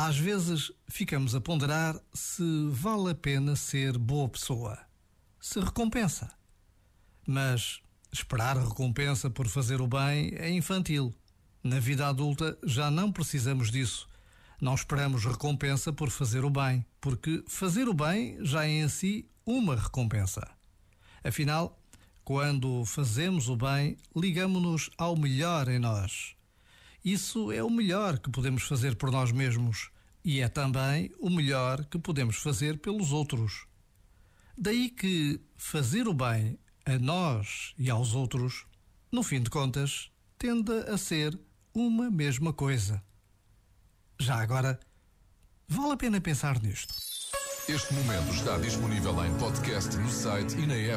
Às vezes ficamos a ponderar se vale a pena ser boa pessoa, se recompensa. Mas esperar recompensa por fazer o bem é infantil. Na vida adulta já não precisamos disso. Não esperamos recompensa por fazer o bem, porque fazer o bem já é em si uma recompensa. Afinal, quando fazemos o bem, ligamos-nos ao melhor em nós isso é o melhor que podemos fazer por nós mesmos e é também o melhor que podemos fazer pelos outros. Daí que fazer o bem a nós e aos outros, no fim de contas, tende a ser uma mesma coisa. Já agora, vale a pena pensar nisto. Este momento está disponível em podcast no site e na app.